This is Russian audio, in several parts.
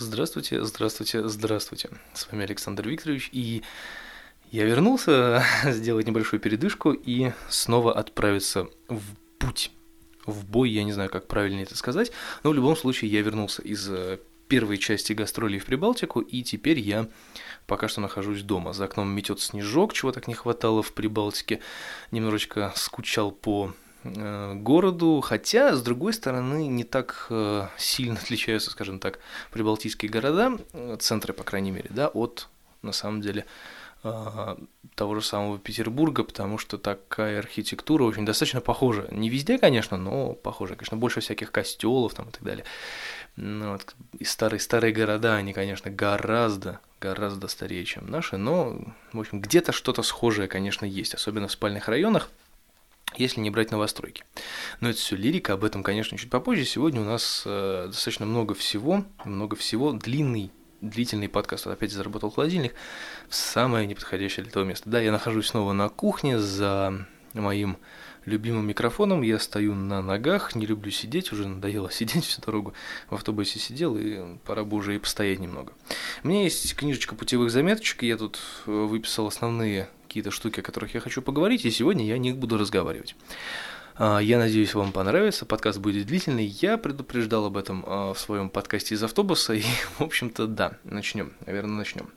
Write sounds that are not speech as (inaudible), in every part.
Здравствуйте, здравствуйте, здравствуйте. С вами Александр Викторович, и я вернулся (laughs) сделать небольшую передышку и снова отправиться в путь, в бой, я не знаю, как правильно это сказать, но в любом случае я вернулся из э, первой части гастролей в Прибалтику, и теперь я пока что нахожусь дома. За окном метет снежок, чего так не хватало в Прибалтике. Немножечко скучал по городу, хотя, с другой стороны, не так э, сильно отличаются, скажем так, прибалтийские города, э, центры, по крайней мере, да, от, на самом деле, того же самого Петербурга, потому что такая архитектура очень достаточно похожа. Не везде, конечно, но похожа. Конечно, больше всяких костелов там и так далее. Ну, вот, и старые, старые города, они, конечно, гораздо, гораздо старее, чем наши, но, в общем, где-то что-то схожее, конечно, есть, особенно в спальных районах если не брать новостройки. Но это все лирика, об этом, конечно, чуть попозже. Сегодня у нас э, достаточно много всего, много всего, длинный длительный подкаст, вот опять заработал холодильник, в самое неподходящее для этого место. Да, я нахожусь снова на кухне за моим любимым микрофоном, я стою на ногах, не люблю сидеть, уже надоело (laughs) сидеть всю дорогу, в автобусе сидел, и пора бы уже и постоять немного. У меня есть книжечка путевых заметочек, я тут э, выписал основные какие-то штуки, о которых я хочу поговорить, и сегодня я о них буду разговаривать. А, я надеюсь, вам понравится. Подкаст будет длительный. Я предупреждал об этом а, в своем подкасте из автобуса. И, (laughs) в общем-то, да, начнем. Наверное, начнем.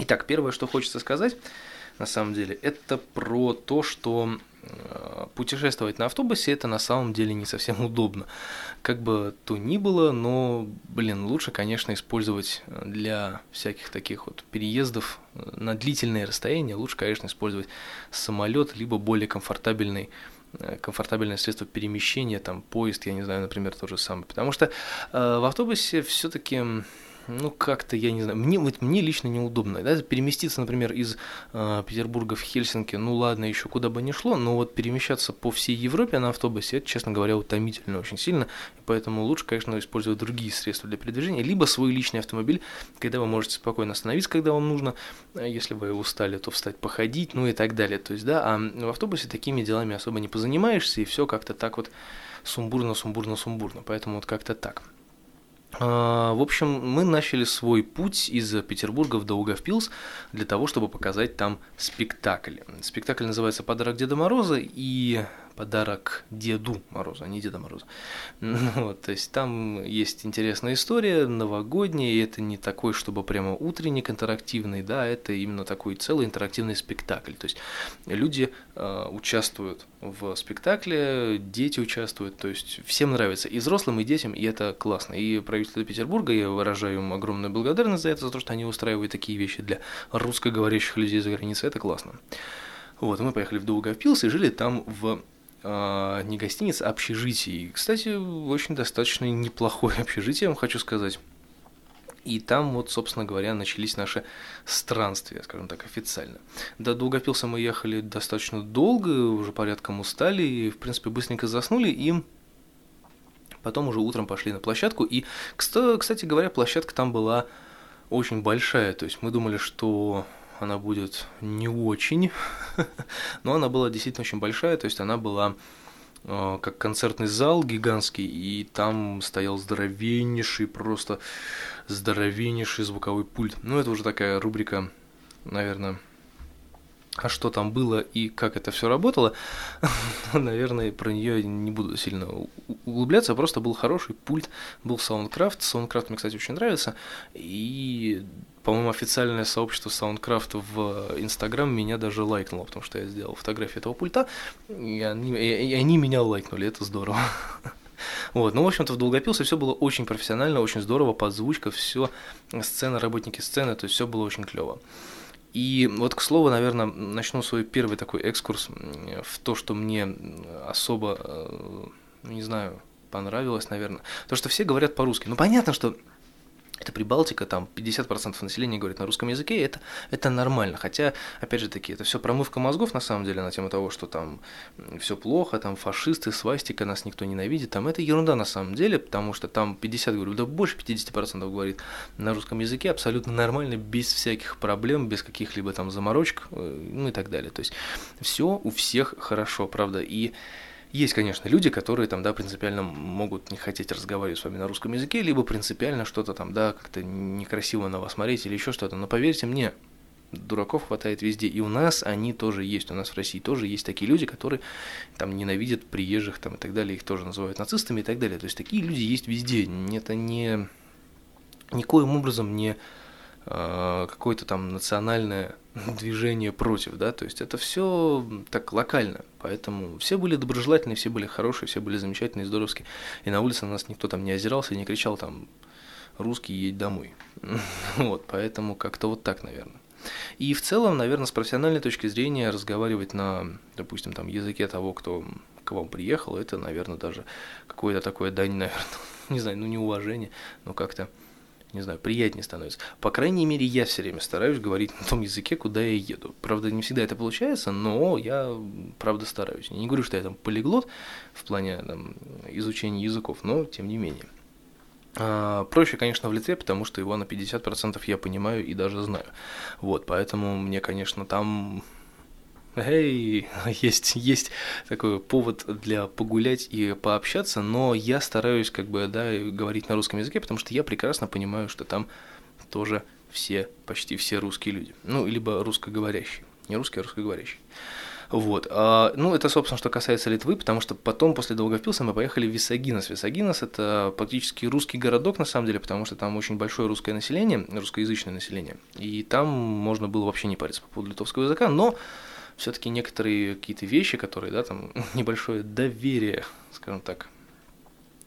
Итак, первое, что хочется сказать, на самом деле, это про то, что Э, путешествовать на автобусе это на самом деле не совсем удобно. Как бы то ни было, но, блин, лучше, конечно, использовать для всяких таких вот переездов на длительные расстояния, лучше, конечно, использовать самолет, либо более комфортабельный э, комфортабельное средство перемещения, там поезд, я не знаю, например, то же самое. Потому что э, в автобусе все-таки ну, как-то, я не знаю, мне, вот, мне лично неудобно. Да? Переместиться, например, из э, Петербурга в Хельсинки, ну ладно, еще куда бы ни шло, но вот перемещаться по всей Европе на автобусе, это, честно говоря, утомительно очень сильно, и поэтому лучше, конечно, использовать другие средства для передвижения, либо свой личный автомобиль, когда вы можете спокойно остановиться, когда вам нужно, а если вы устали, то встать походить, ну и так далее. То есть, да, а в автобусе такими делами особо не позанимаешься, и все как-то так вот сумбурно, сумбурно, сумбурно, поэтому вот как-то так. А, в общем, мы начали свой путь из Петербурга в Даугавпилс для того, чтобы показать там спектакль. Спектакль называется «Подарок Деда Мороза», и подарок Деду Морозу, а не Деда Мороза. (laughs) Вот, то есть там есть интересная история, новогодняя, и это не такой, чтобы прямо утренник интерактивный, да, это именно такой целый интерактивный спектакль. То есть люди э, участвуют в спектакле, дети участвуют, то есть всем нравится, и взрослым, и детям, и это классно. И правительство Петербурга, я выражаю им огромную благодарность за это, за то, что они устраивают такие вещи для русскоговорящих людей за границей, это классно. Вот, мы поехали в Долгопилс и жили там в не гостиница, а общежитие. И, кстати, очень достаточно неплохое общежитие, я вам хочу сказать. И там вот, собственно говоря, начались наши странствия, скажем так, официально. До Долгопилса мы ехали достаточно долго, уже порядком устали, и, в принципе, быстренько заснули, и потом уже утром пошли на площадку. И, кстати говоря, площадка там была очень большая, то есть мы думали, что она будет не очень, (laughs) но она была действительно очень большая, то есть она была э, как концертный зал гигантский, и там стоял здоровеннейший, просто здоровеннейший звуковой пульт. Ну, это уже такая рубрика, наверное, а что там было и как это все работало, (laughs) наверное, про нее не буду сильно углубляться, просто был хороший пульт, был Soundcraft, Soundcraft мне, кстати, очень нравится, и, по-моему, официальное сообщество Soundcraft в Инстаграм меня даже лайкнуло, потому что я сделал фотографию этого пульта, и они, и они меня лайкнули, это здорово. (laughs) Вот, ну, в общем-то, в Долгопилсе все было очень профессионально, очень здорово, подзвучка, все, сцена, работники сцены, то есть все было очень клево. И вот, к слову, наверное, начну свой первый такой экскурс в то, что мне особо, э, не знаю, понравилось, наверное. То, что все говорят по-русски. Ну, понятно, что это Прибалтика, там 50% населения говорит на русском языке, это, это нормально. Хотя, опять же таки, это все промывка мозгов на самом деле на тему того, что там все плохо, там фашисты, свастика, нас никто ненавидит. Там это ерунда на самом деле, потому что там 50, говорю, да больше 50% говорит на русском языке абсолютно нормально, без всяких проблем, без каких-либо там заморочек, э, ну и так далее. То есть все у всех хорошо, правда. И Есть, конечно, люди, которые там, да, принципиально могут не хотеть разговаривать с вами на русском языке, либо принципиально что-то там, да, как-то некрасиво на вас смотреть или еще что-то. Но поверьте мне, дураков хватает везде. И у нас они тоже есть. У нас в России тоже есть такие люди, которые там ненавидят приезжих там и так далее. Их тоже называют нацистами и так далее. То есть такие люди есть везде. Это не никоим образом не какое-то там национальное (laughs) движение против, да, то есть это все так локально, поэтому все были доброжелательные, все были хорошие, все были замечательные, здоровские, и на улице на нас никто там не озирался и не кричал там «русский, едь домой». (laughs) Вот, поэтому как-то вот так, наверное. И в целом, наверное, с профессиональной точки зрения разговаривать на, допустим, там языке того, кто к вам приехал, это, наверное, даже какое-то такое дань, (laughs) наверное, не знаю, ну не уважение, но как-то не знаю, приятнее становится. По крайней мере, я все время стараюсь говорить на том языке, куда я еду. Правда, не всегда это получается, но я, правда, стараюсь. Я не говорю, что я там полиглот в плане там, изучения языков, но тем не менее. А, проще, конечно, в Литве, потому что его на 50% я понимаю и даже знаю. Вот, поэтому мне, конечно, там Эй, (laughs) есть, есть такой повод для погулять и пообщаться, но я стараюсь как бы, да, говорить на русском языке, потому что я прекрасно понимаю, что там тоже все, почти все русские люди. Ну, либо русскоговорящие. Не русские, а русскоговорящие. Вот. А, ну, это, собственно, что касается Литвы, потому что потом, после Долгопилса, мы поехали в Висагинос. Висагинос – это практически русский городок, на самом деле, потому что там очень большое русское население, русскоязычное население. И там можно было вообще не париться по поводу литовского языка, но все-таки некоторые какие-то вещи, которые, да, там (laughs) небольшое доверие, скажем так,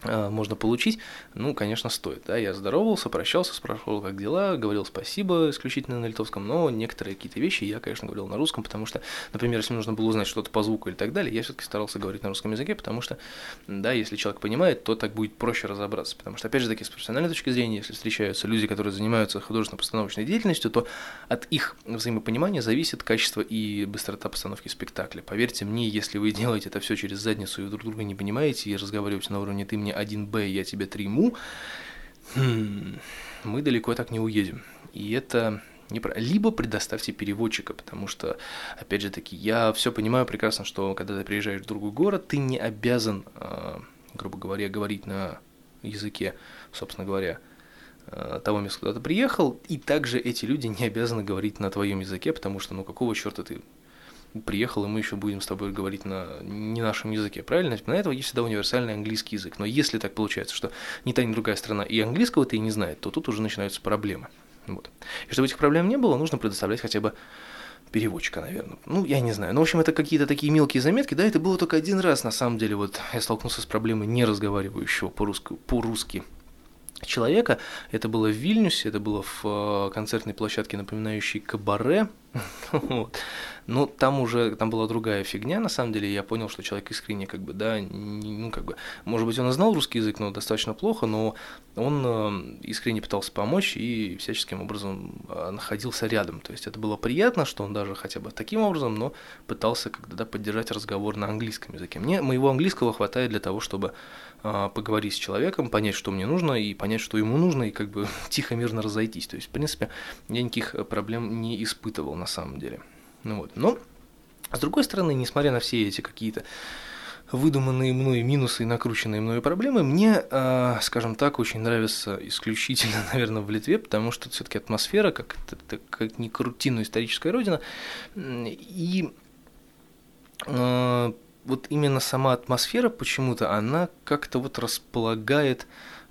можно получить, ну, конечно, стоит. Да? Я здоровался, прощался, спрашивал, как дела, говорил спасибо исключительно на литовском, но некоторые какие-то вещи я, конечно, говорил на русском, потому что, например, если нужно было узнать что-то по звуку или так далее, я все-таки старался говорить на русском языке, потому что, да, если человек понимает, то так будет проще разобраться. Потому что, опять же таки, с профессиональной точки зрения, если встречаются люди, которые занимаются художественно-постановочной деятельностью, то от их взаимопонимания зависит качество и быстрота постановки спектакля. Поверьте мне, если вы делаете это все через задницу и друг друга не понимаете и разговариваете на уровне «ты мне 1Б, я тебе 3 му, хм, мы далеко так не уедем. И это неправильно. Либо предоставьте переводчика, потому что, опять же таки, я все понимаю прекрасно, что когда ты приезжаешь в другой город, ты не обязан, а, грубо говоря, говорить на языке, собственно говоря, а, того места, куда ты приехал, и также эти люди не обязаны говорить на твоем языке, потому что, ну, какого черта ты приехал, и мы еще будем с тобой говорить на не нашем языке, правильно? На этого есть всегда универсальный английский язык. Но если так получается, что ни та, ни другая страна и английского-то и не знает, то тут уже начинаются проблемы. Вот. И чтобы этих проблем не было, нужно предоставлять хотя бы переводчика, наверное. Ну, я не знаю. Ну, в общем, это какие-то такие мелкие заметки. Да, это было только один раз, на самом деле. Вот я столкнулся с проблемой не разговаривающего по-русски, по-русски человека. Это было в Вильнюсе, это было в э, концертной площадке, напоминающей кабаре. (laughs) вот. Ну, там уже, там была другая фигня, на самом деле, я понял, что человек искренне, как бы, да, ну, как бы, может быть, он и знал русский язык, но достаточно плохо, но он э, искренне пытался помочь и всяческим образом э, находился рядом. То есть это было приятно, что он даже хотя бы таким образом, но пытался когда да, поддержать разговор на английском языке. Мне моего английского хватает для того, чтобы э, поговорить с человеком, понять, что мне нужно, и понять, что ему нужно, и как бы (laughs) тихо, мирно разойтись. То есть, в принципе, я никаких проблем не испытывал на самом деле. Ну вот. Но, с другой стороны, несмотря на все эти какие-то выдуманные мной минусы и накрученные мной проблемы, мне, э, скажем так, очень нравится исключительно, (laughs) наверное, в Литве, потому что все-таки атмосфера, как, это, как ни крути, но историческая родина, и э, вот именно сама атмосфера почему-то, она как-то вот располагает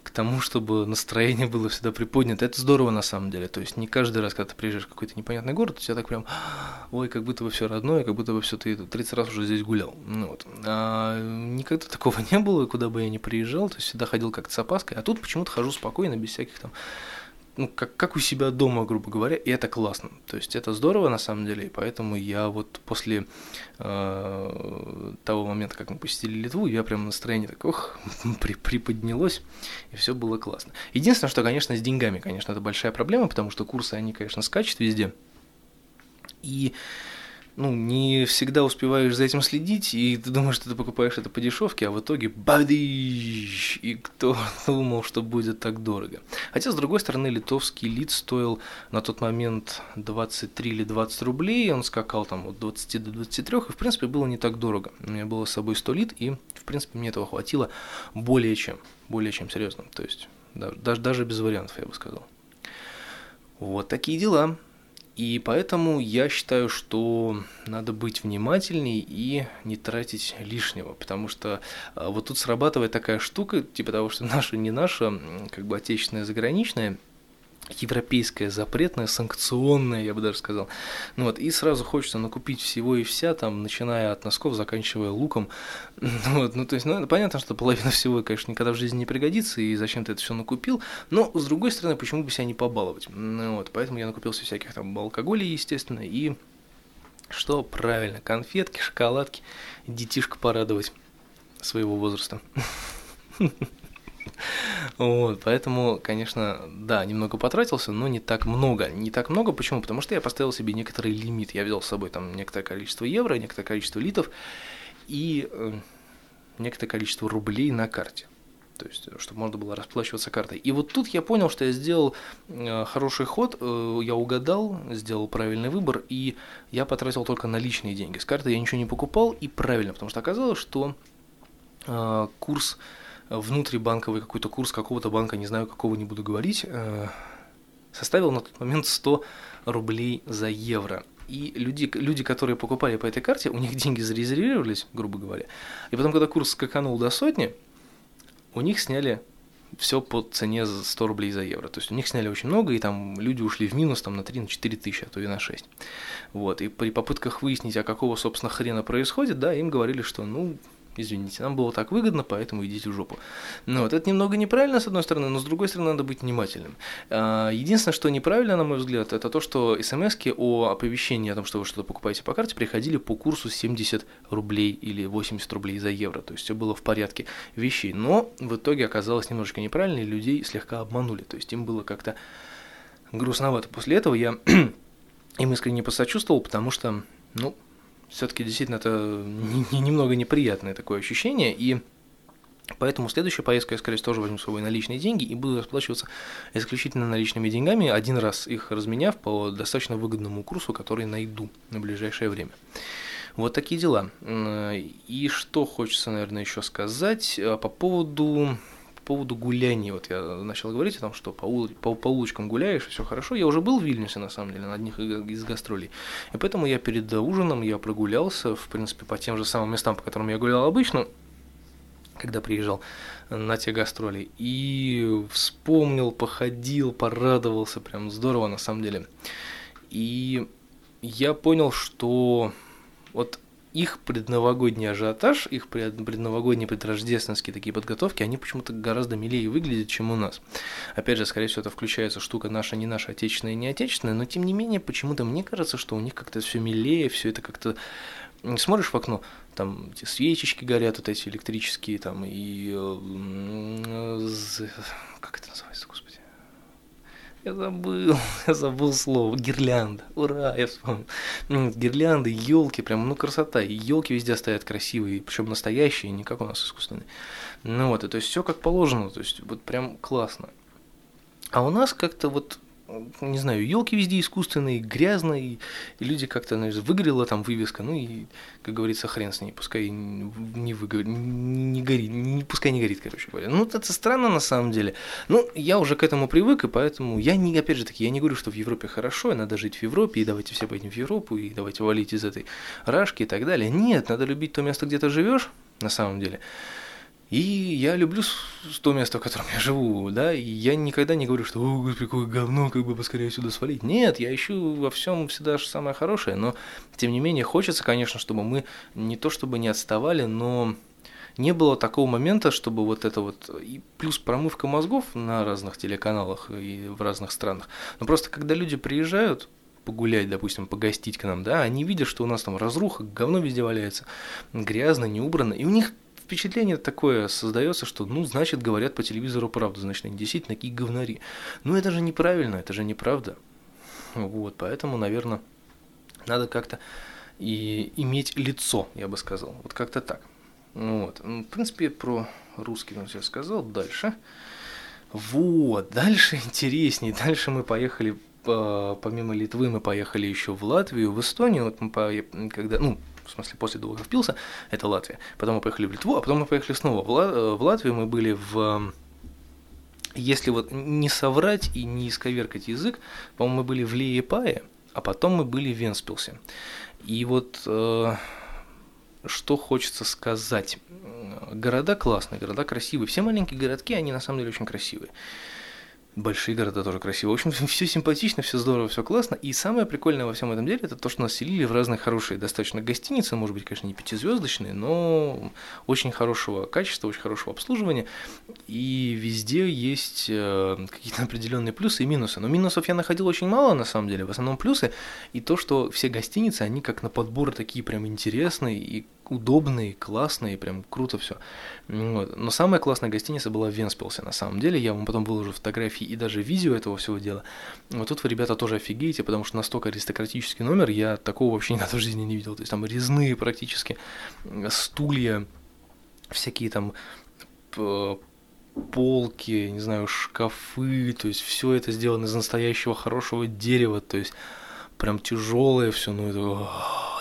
к тому, чтобы настроение было всегда приподнято. Это здорово на самом деле. То есть не каждый раз, когда ты приезжаешь в какой-то непонятный город, у тебя так прям, ой, как будто бы все родное, как будто бы все ты 30 раз уже здесь гулял. Ну, вот. а никогда такого (laughs) не было, куда бы я ни приезжал, то есть всегда ходил как-то с опаской, а тут почему-то хожу спокойно, без всяких там ну, как, как у себя дома, грубо говоря, и это классно. То есть это здорово на самом деле, и поэтому я вот после э, того момента, как мы посетили Литву, я прям настроение так, ох, (laughs) при, приподнялось, и все было классно. Единственное, что, конечно, с деньгами, конечно, это большая проблема, потому что курсы, они, конечно, скачут везде. И ну, не всегда успеваешь за этим следить, и ты думаешь, что ты покупаешь это по дешевке, а в итоге бадыщ! И кто (laughs) думал, что будет так дорого? Хотя, с другой стороны, литовский лид стоил на тот момент 23 или 20 рублей, он скакал там от 20 до 23, и, в принципе, было не так дорого. У меня было с собой 100 лит, и, в принципе, мне этого хватило более чем, более чем серьезно. То есть, даже, даже без вариантов, я бы сказал. Вот такие дела. И поэтому я считаю, что надо быть внимательней и не тратить лишнего, потому что а, вот тут срабатывает такая штука, типа того, что (laughs) наша не наша, как бы отечественная, заграничная, европейская, запретная, санкционная, я бы даже сказал. Ну вот, и сразу хочется накупить всего и вся, там, начиная от носков, заканчивая луком. (laughs) Вот, ну, то есть, ну, понятно, что половина всего, конечно, никогда в жизни не пригодится, и зачем ты это все накупил, но, с другой стороны, почему бы себя не побаловать? Ну, вот, поэтому я накупился всяких там алкоголей, естественно, и что правильно, конфетки, шоколадки, детишка порадовать своего возраста. (laughs) Вот, поэтому, конечно, да, немного потратился, но не так много. Не так много, почему? Потому что я поставил себе некоторый лимит. Я взял с собой там некоторое количество евро, некоторое количество литов и э, некоторое количество рублей на карте. То есть, чтобы можно было расплачиваться картой. И вот тут я понял, что я сделал э, хороший ход, э, я угадал, сделал правильный выбор, и я потратил только наличные деньги. С карты я ничего не покупал, и правильно, потому что оказалось, что э, курс внутрибанковый какой-то курс какого-то банка, не знаю, какого не буду говорить, э, составил на тот момент 100 рублей за евро. И люди, люди, которые покупали по этой карте, у них (laughs) деньги зарезервировались, грубо говоря. И потом, когда курс скаканул до сотни, у них сняли все по цене за 100 рублей за евро. То есть у них сняли очень много, и там люди ушли в минус там, на 3-4 на тысячи, а то и на 6. Вот. И при попытках выяснить, а какого, собственно, хрена происходит, да, им говорили, что, ну, извините, нам было так выгодно, поэтому идите в жопу. Ну вот, это немного неправильно, с одной стороны, но с другой стороны, надо быть внимательным. А, единственное, что неправильно, на мой взгляд, это то, что смс о оповещении о том, что вы что-то покупаете по карте, приходили по курсу 70 рублей или 80 рублей за евро, то есть все было в порядке вещей, но в итоге оказалось немножечко неправильно, и людей слегка обманули, то есть им было как-то грустновато. После этого я (clears throat) им искренне посочувствовал, потому что, ну, все-таки действительно это немного неприятное такое ощущение, и Поэтому следующая поездка я, скорее всего, тоже возьму с собой наличные деньги и буду расплачиваться исключительно наличными деньгами, один раз их разменяв по достаточно выгодному курсу, который найду на ближайшее время. Вот такие дела. И что хочется, наверное, еще сказать а, по поводу поводу гуляний, вот я начал говорить о том, что по, ули, по, по улочкам гуляешь, все хорошо. Я уже был в Вильнюсе, на самом деле, на одних из гастролей. И поэтому я перед ужином я прогулялся, в принципе, по тем же самым местам, по которым я гулял обычно, когда приезжал на те гастроли. И вспомнил, походил, порадовался, прям здорово на самом деле. И я понял, что вот их предновогодний ажиотаж, их предновогодние предрождественские такие подготовки, они почему-то гораздо милее выглядят, чем у нас. Опять же, скорее всего, это включается штука наша, не наша, отечественная, не отечественная, но тем не менее, почему-то мне кажется, что у них как-то все милее, все это как-то смотришь в окно, там эти свечечки горят, вот эти электрические, там, и э, как это называется? Я забыл, (laughs) я забыл слово. Гирлянда. Ура, я вспомнил. Гирлянды, елки, прям, ну, красота. Елки везде стоят красивые, причем настоящие, не как у нас искусственные. Ну вот, и то есть все как положено, то есть вот прям классно. А у нас как-то вот не знаю, елки везде искусственные, грязные, и люди как-то, знаешь, выгорела там вывеска, ну и, как говорится, хрен с ней, пускай не выгорит, не горит, не, пускай не горит, короче говоря. Ну, это странно на самом деле. Ну, я уже к этому привык, и поэтому я не, опять же таки, я не говорю, что в Европе хорошо, и надо жить в Европе, и давайте все пойдем в Европу, и давайте валить из этой рашки и так далее. Нет, надо любить то место, где ты живешь, на самом деле. И я люблю то место, в котором я живу, да, и я никогда не говорю, что «О, господи, какое говно, как бы поскорее сюда свалить». Нет, я ищу во всем всегда самое хорошее, но, тем не менее, хочется, конечно, чтобы мы не то чтобы не отставали, но не было такого момента, чтобы вот это вот, и плюс промывка мозгов на разных телеканалах и в разных странах, но просто когда люди приезжают, погулять, допустим, погостить к нам, да, они видят, что у нас там разруха, говно везде валяется, грязно, не убрано, и у них впечатление такое создается, что, ну, значит, говорят по телевизору правду, значит, они действительно такие говнари. Ну, это же неправильно, это же неправда. Вот, поэтому, наверное, надо как-то и иметь лицо, я бы сказал. Вот как-то так. Ну вот. Ну, в принципе, про русский я сказал. Дальше. Вот, дальше интереснее. Дальше мы поехали, помимо Литвы, мы поехали еще в Латвию, в Эстонию. Вот мы по, когда, ну, в смысле, после Долгов Пилса, это Латвия. Потом мы поехали в Литву, а потом мы поехали снова в, в Латвию. Мы были в если вот не соврать и не исковеркать язык, по-моему, мы были в Лиепае, а потом мы были в Венспилсе. И вот э, что хочется сказать. Города классные, города красивые. Все маленькие городки, они на самом деле очень красивые. Большие города тоже красивые. В общем, (laughs) все симпатично, все здорово, все классно. И самое прикольное во всем этом деле, это то, что нас селили в разные хорошие достаточно гостиницы, может быть, конечно, не пятизвездочные, но очень хорошего качества, очень хорошего обслуживания. И везде есть э, какие-то определенные плюсы и минусы. Но минусов я находил очень мало, на самом деле. В основном плюсы. И то, что все гостиницы, они как на подбор такие прям интересные и удобные, классные, прям круто все. Вот. Но самая классная гостиница была в Венспилсе, на самом деле. Я вам потом выложу фотографии и даже видео этого всего дела. Вот тут вы, ребята, тоже офигеете, потому что настолько аристократический номер, я такого вообще никогда в жизни не видел. То есть там резные практически стулья, всякие там полки, не знаю, шкафы, то есть все это сделано из настоящего хорошего дерева, то есть прям тяжелое все, ну это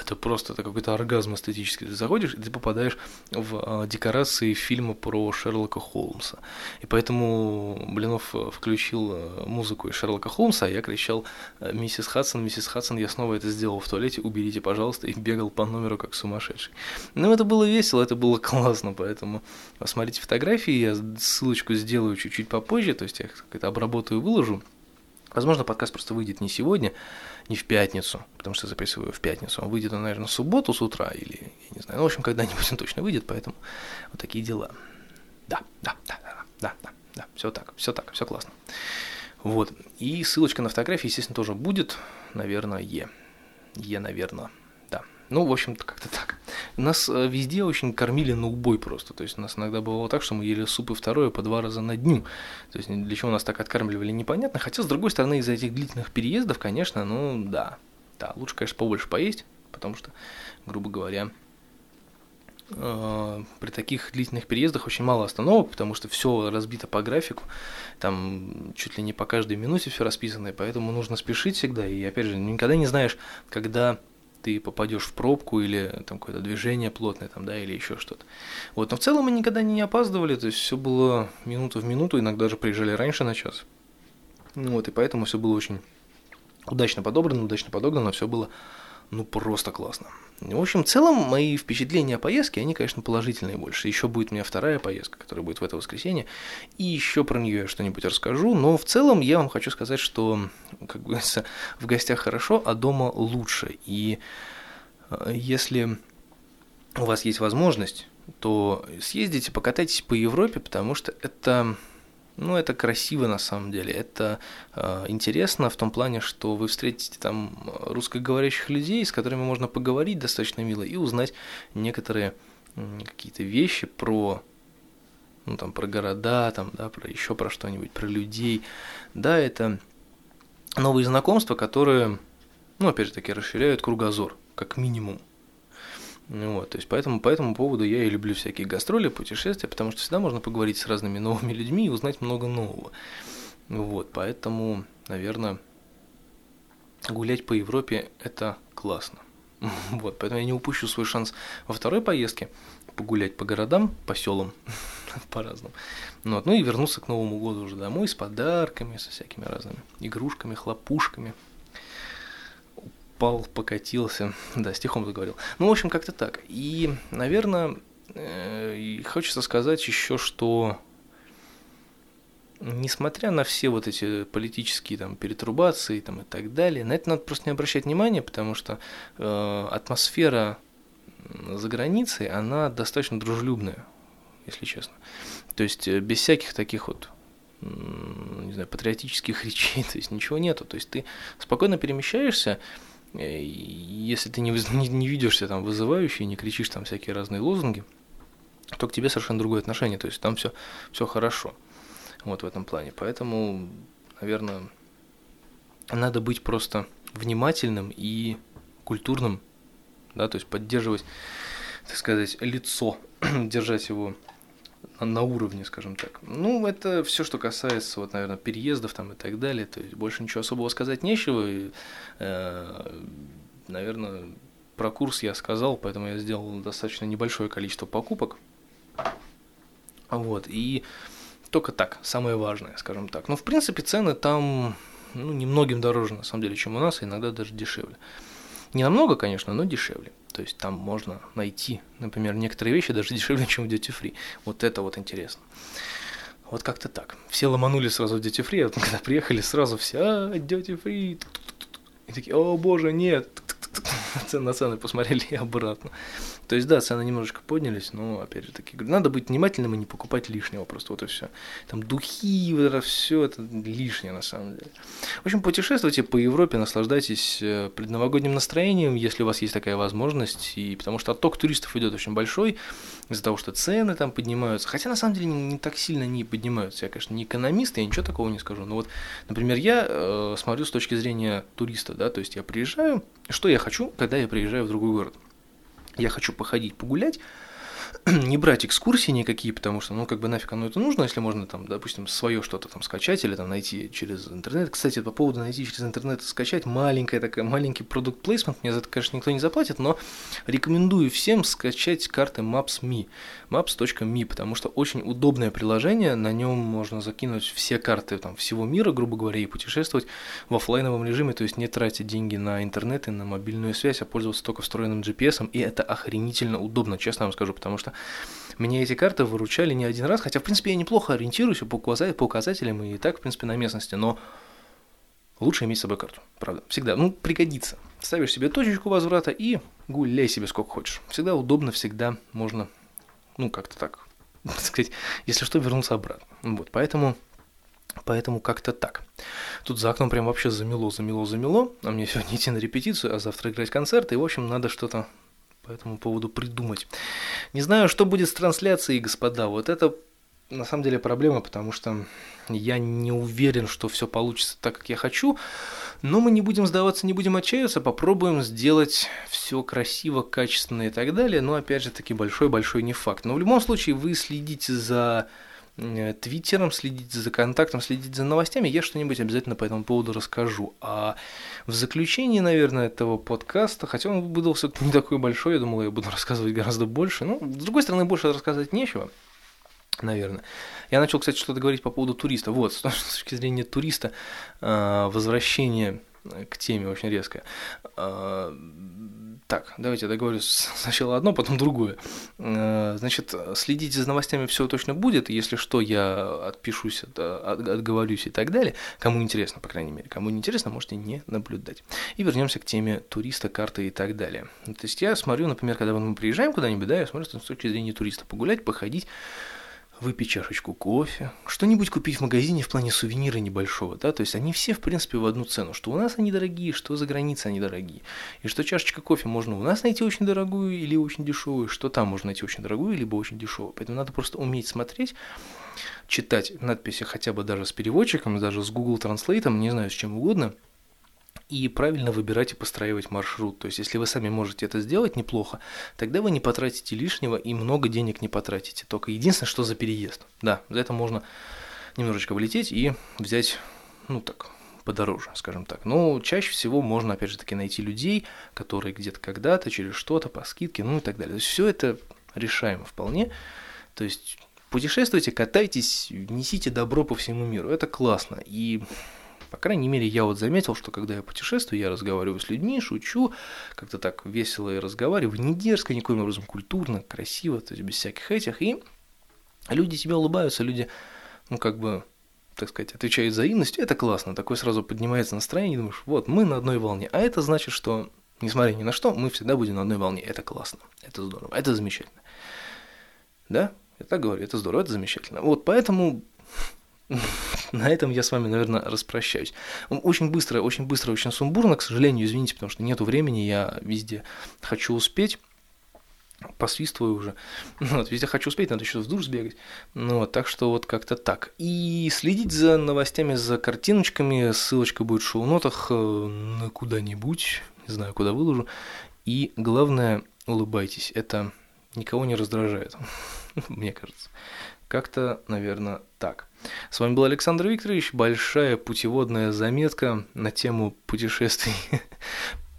это просто это какой-то оргазм эстетический. Ты заходишь, и ты попадаешь в а, декорации фильма про Шерлока Холмса. И поэтому Блинов э, включил э, музыку из Шерлока Холмса, а я кричал э, «Миссис Хадсон, миссис Хадсон, я снова это сделал в туалете, уберите, пожалуйста», и бегал по номеру как сумасшедший. Ну, это было весело, это было классно, поэтому посмотрите фотографии, я ссылочку сделаю чуть-чуть попозже, то есть я как-то обработаю и выложу. Возможно, подкаст просто выйдет не сегодня, не в пятницу, потому что записываю в пятницу. Он выйдет, наверное, в субботу с утра или, я не знаю, ну, в общем, когда-нибудь он точно выйдет, поэтому вот такие дела. Да, да, да, да, да, да, да, все так, все так, все классно. Вот, и ссылочка на фотографии, естественно, тоже будет, наверное, Е. Е, наверное. Ну, в общем-то, как-то так. Нас э, везде очень кормили на убой просто. То есть у нас иногда бывало так, что мы ели супы второе по два раза на дню. То есть для чего нас так откармливали, непонятно. Хотя, с другой стороны, из-за этих длительных переездов, конечно, ну да. Да, лучше, конечно, побольше поесть, потому что, грубо говоря, э, при таких длительных переездах очень мало остановок, потому что все разбито по графику, там чуть ли не по каждой минуте все расписано, и поэтому нужно спешить всегда. И опять же, никогда не знаешь, когда ты попадешь в пробку или там какое-то движение плотное там, да, или еще что-то. Вот, но в целом мы никогда не опаздывали, то есть все было минуту в минуту, иногда даже приезжали раньше на час. Ну вот, и поэтому все было очень удачно подобрано, удачно подогнано, все было ну просто классно. В общем, в целом мои впечатления о поездке, они, конечно, положительные больше. Еще будет у меня вторая поездка, которая будет в это воскресенье, и еще про нее я что-нибудь расскажу. Но в целом я вам хочу сказать, что, как говорится, в гостях хорошо, а дома лучше. И э, если у вас есть возможность, то съездите, покатайтесь по Европе, потому что это ну, это красиво на самом деле. Это э, интересно в том плане, что вы встретите там русскоговорящих людей, с которыми можно поговорить достаточно мило и узнать некоторые э, какие-то вещи про ну, там, про города, там, да, про еще про что-нибудь, про людей. Да, это новые знакомства, которые, ну, опять же таки, расширяют кругозор, как минимум. Ну вот, то есть поэтому по этому поводу я и люблю всякие гастроли, путешествия, потому что всегда можно поговорить с разными новыми людьми и узнать много нового. Вот, поэтому, наверное, гулять по Европе – это классно. (laughs) Вот, поэтому я не упущу свой шанс во второй поездке погулять по городам, по селам, (laughs) по-разному. Ну, вот, ну и вернуться к Новому году уже домой с подарками, со всякими разными игрушками, хлопушками – упал, покатился. (laughs) Да, стихом заговорил. Ну, в общем, как-то так. И, наверное, э, хочется сказать еще, что несмотря на все вот эти политические там перетрубации там, и так далее, на это надо просто не обращать внимания, потому что э, атмосфера за границей, она достаточно дружелюбная, если честно. То есть э, без всяких таких вот не знаю, патриотических (laughs) речей, то есть ничего нету. То есть ты спокойно перемещаешься, если ты не, (laughs) не, не видишься там вызывающий, не кричишь там всякие разные лозунги, то к тебе совершенно другое отношение, то есть там все, все хорошо вот в этом плане. Поэтому, наверное, надо быть просто внимательным и культурным да, то есть поддерживать, так сказать, лицо, (clears throat) держать его на уровне, скажем так. Ну, это все, что касается, вот, наверное, переездов там и так далее. То есть больше ничего особого сказать нечего. И, э, наверное, про курс я сказал, поэтому я сделал достаточно небольшое количество покупок. Вот, и только так, самое важное, скажем так. Но, в принципе, цены там ну, немногим дороже, на самом деле, чем у нас, иногда даже дешевле. Не намного, конечно, но дешевле. То есть там можно найти, например, некоторые вещи даже (laughs) дешевле, чем в Duty Free. Вот это вот интересно. Вот как-то так. Все ломанули сразу в Duty Free, а (laughs) когда приехали, сразу все, а, Duty Free. И такие, о боже, нет. (laughs) На цены посмотрели и обратно. То есть, да, цены немножечко поднялись, но, опять же таки, надо быть внимательным и не покупать лишнего, просто вот и все. Там духи, вот это все, это лишнее на самом деле. В общем, путешествуйте по Европе, наслаждайтесь э, предновогодним настроением, если у вас есть такая возможность, и потому что отток туристов идет очень большой, из-за того, что цены там поднимаются, хотя на самом деле не, не так сильно не поднимаются. Я, конечно, не экономист, я ничего такого не скажу, но вот, например, я э, смотрю с точки зрения туриста, да, то есть я приезжаю, что я хочу, когда я приезжаю в другой город – я хочу походить, погулять, (clears throat) не брать экскурсии никакие, потому что, ну, как бы нафиг оно это нужно, если можно, там, допустим, свое что-то там скачать или там найти через интернет. Кстати, по поводу найти через интернет и скачать, маленькая такая, маленький продукт плейсмент, мне за это, конечно, никто не заплатит, но рекомендую всем скачать карты Maps.me, maps.me, потому что очень удобное приложение, на нем можно закинуть все карты там, всего мира, грубо говоря, и путешествовать в офлайновом режиме, то есть не тратить деньги на интернет и на мобильную связь, а пользоваться только встроенным GPS, и это охренительно удобно, честно вам скажу, потому что мне эти карты выручали не один раз, хотя, в принципе, я неплохо ориентируюсь по указателям и так, в принципе, на местности, но лучше иметь с собой карту, правда, всегда, ну, пригодится. Ставишь себе точечку возврата и гуляй себе сколько хочешь. Всегда удобно, всегда можно, ну, как-то так, (laughs) так сказать, если что, вернуться обратно. Вот, поэтому Поэтому как-то так. Тут за окном прям вообще замело, замело, замело. А мне сегодня идти на репетицию, а завтра играть концерт. И, в общем, надо что-то по этому поводу придумать. Не знаю, что будет с трансляцией, господа. Вот это на самом деле проблема, потому что я не уверен, что все получится так, как я хочу. Но мы не будем сдаваться, не будем отчаиваться, попробуем сделать все красиво, качественно и так далее. Но опять же таки большой-большой не факт. Но в любом случае вы следите за твиттером, следить за контактом, следить за новостями, я что-нибудь обязательно по этому поводу расскажу. А в заключении, наверное, этого подкаста, хотя он выдался не такой большой, я думал, я буду рассказывать гораздо больше, ну, с другой стороны, больше рассказывать нечего, наверное. Я начал, кстати, что-то говорить по поводу туриста. Вот, с (laughs) точки зрения туриста, э, возвращение к теме очень резко. Так, давайте я договорю (laughs) сначала одно, потом другое. А, значит, следите за новостями, все точно будет. Если что, я отпишусь, от, отговорюсь и так далее. Кому интересно, по крайней мере. Кому не интересно, можете не наблюдать. И вернемся к теме туриста, карты и так далее. То есть я смотрю, например, когда мы приезжаем куда-нибудь, да, я смотрю с точки зрения туриста, погулять, походить, выпить чашечку кофе, что-нибудь купить в магазине в плане сувенира небольшого, да, то есть они все, в принципе, в одну цену, что у нас они дорогие, что за границей они дорогие, и что чашечка кофе можно у нас найти очень дорогую или очень дешевую, что там можно найти очень дорогую, либо очень дешевую, поэтому надо просто уметь смотреть, читать надписи хотя бы даже с переводчиком, даже с Google Translate, не знаю, с чем угодно – и правильно выбирать и постраивать маршрут. То есть, если вы сами можете это сделать неплохо, тогда вы не потратите лишнего и много денег не потратите. Только единственное, что за переезд. Да, за это можно немножечко вылететь и взять, ну так, подороже, скажем так. Но чаще всего можно, опять же таки, найти людей, которые где-то когда-то, через что-то, по скидке, ну и так далее. Все это решаемо вполне. То есть, путешествуйте, катайтесь, несите добро по всему миру. Это классно. И по крайней мере, я вот заметил, что когда я путешествую, я разговариваю с людьми, шучу, как-то так весело и разговариваю, не дерзко, никоим образом культурно, красиво, то есть без всяких этих, и люди тебе улыбаются, люди, ну, как бы, так сказать, отвечают взаимностью, это классно, такое сразу поднимается настроение, думаешь, вот, мы на одной волне, а это значит, что, несмотря ни на что, мы всегда будем на одной волне, это классно, это здорово, это замечательно. Да? Я так говорю, это здорово, это замечательно. Вот поэтому (laughs) на этом я с вами, наверное, распрощаюсь. Очень быстро, очень быстро, очень сумбурно, к сожалению, извините, потому что нету времени, я везде хочу успеть посвистываю уже. (laughs) Вот, везде хочу успеть, надо еще в душ сбегать. Ну, вот, так что вот как-то так. И следить за новостями, за картиночками, ссылочка будет в шоу-нотах э, на куда-нибудь, не знаю, куда выложу. И главное, улыбайтесь. Это никого не раздражает, (laughs) мне кажется. Как-то, наверное, так. С вами был Александр Викторович. Большая путеводная заметка на тему путешествий.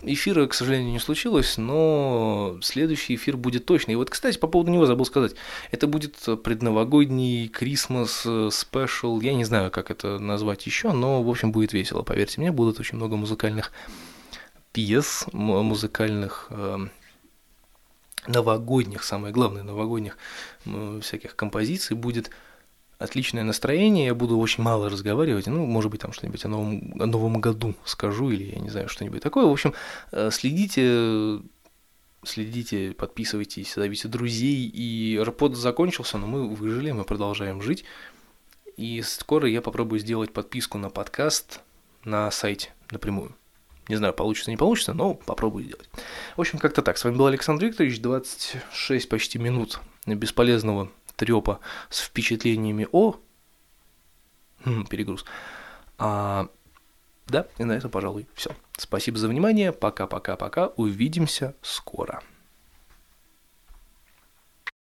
Эфира, к сожалению, не случилось, но следующий эфир будет точно. И вот, кстати, по поводу него забыл сказать. Это будет предновогодний Christmas Special. Я не знаю, как это назвать еще, но, в общем, будет весело. Поверьте мне, будут очень много музыкальных пьес, музыкальных э, новогодних, самое главное, новогодних всяких композиций будет отличное настроение, я буду очень мало разговаривать, ну, может быть, там что-нибудь о новом, о новом году скажу, или я не знаю, что-нибудь такое. В общем, э, следите, следите, подписывайтесь, зовите друзей, и работа закончился, но мы выжили, мы продолжаем жить, и скоро я попробую сделать подписку на подкаст на сайте напрямую. Не знаю, получится, не получится, но попробую сделать. В общем, как-то так. С вами был Александр Викторович, 26 почти минут бесполезного трепа с впечатлениями о... Хм, перегруз. А, да, и на этом, пожалуй, все. Спасибо за внимание. Пока-пока-пока. Увидимся скоро.